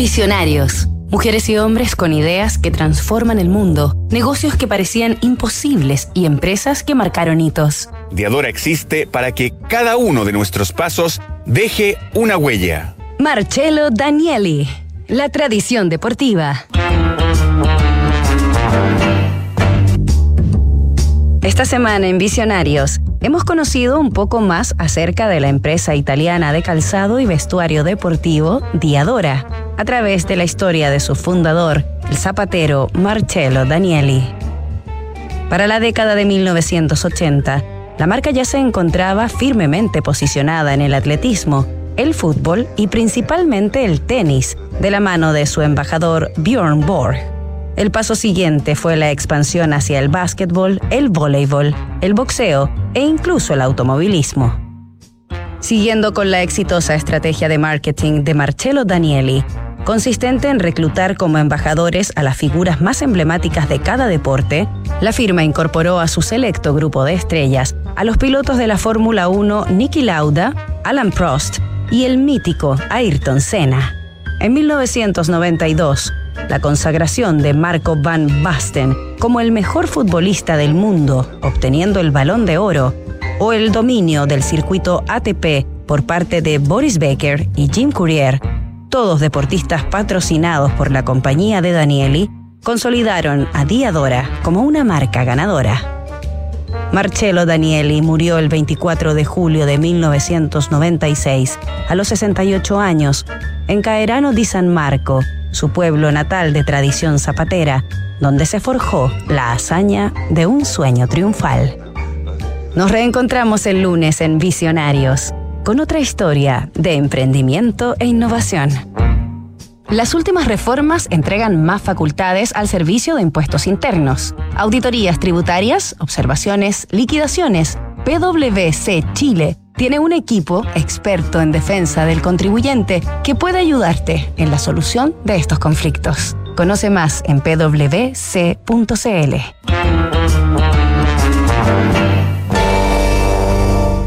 Visionarios. Mujeres y hombres con ideas que transforman el mundo, negocios que parecían imposibles y empresas que marcaron hitos. Diadora existe para que cada uno de nuestros pasos deje una huella. Marcelo Danieli, la tradición deportiva. Esta semana en Visionarios hemos conocido un poco más acerca de la empresa italiana de calzado y vestuario deportivo Diadora, a través de la historia de su fundador, el zapatero Marcello Danieli. Para la década de 1980, la marca ya se encontraba firmemente posicionada en el atletismo, el fútbol y principalmente el tenis, de la mano de su embajador Björn Borg. El paso siguiente fue la expansión hacia el básquetbol, el voleibol, el boxeo e incluso el automovilismo. Siguiendo con la exitosa estrategia de marketing de Marcello Danieli, consistente en reclutar como embajadores a las figuras más emblemáticas de cada deporte, la firma incorporó a su selecto grupo de estrellas a los pilotos de la Fórmula 1 Niki Lauda, Alan Prost y el mítico Ayrton Senna. En 1992, la consagración de Marco Van Basten como el mejor futbolista del mundo, obteniendo el balón de oro, o el dominio del circuito ATP por parte de Boris Becker y Jim Courier, todos deportistas patrocinados por la compañía de Danieli, consolidaron a Diadora como una marca ganadora. Marcello Danieli murió el 24 de julio de 1996, a los 68 años, en Caerano di San Marco, su pueblo natal de tradición zapatera, donde se forjó la hazaña de un sueño triunfal. Nos reencontramos el lunes en Visionarios, con otra historia de emprendimiento e innovación. Las últimas reformas entregan más facultades al Servicio de Impuestos Internos. Auditorías tributarias, observaciones, liquidaciones. PwC Chile tiene un equipo experto en defensa del contribuyente que puede ayudarte en la solución de estos conflictos. Conoce más en pwc.cl.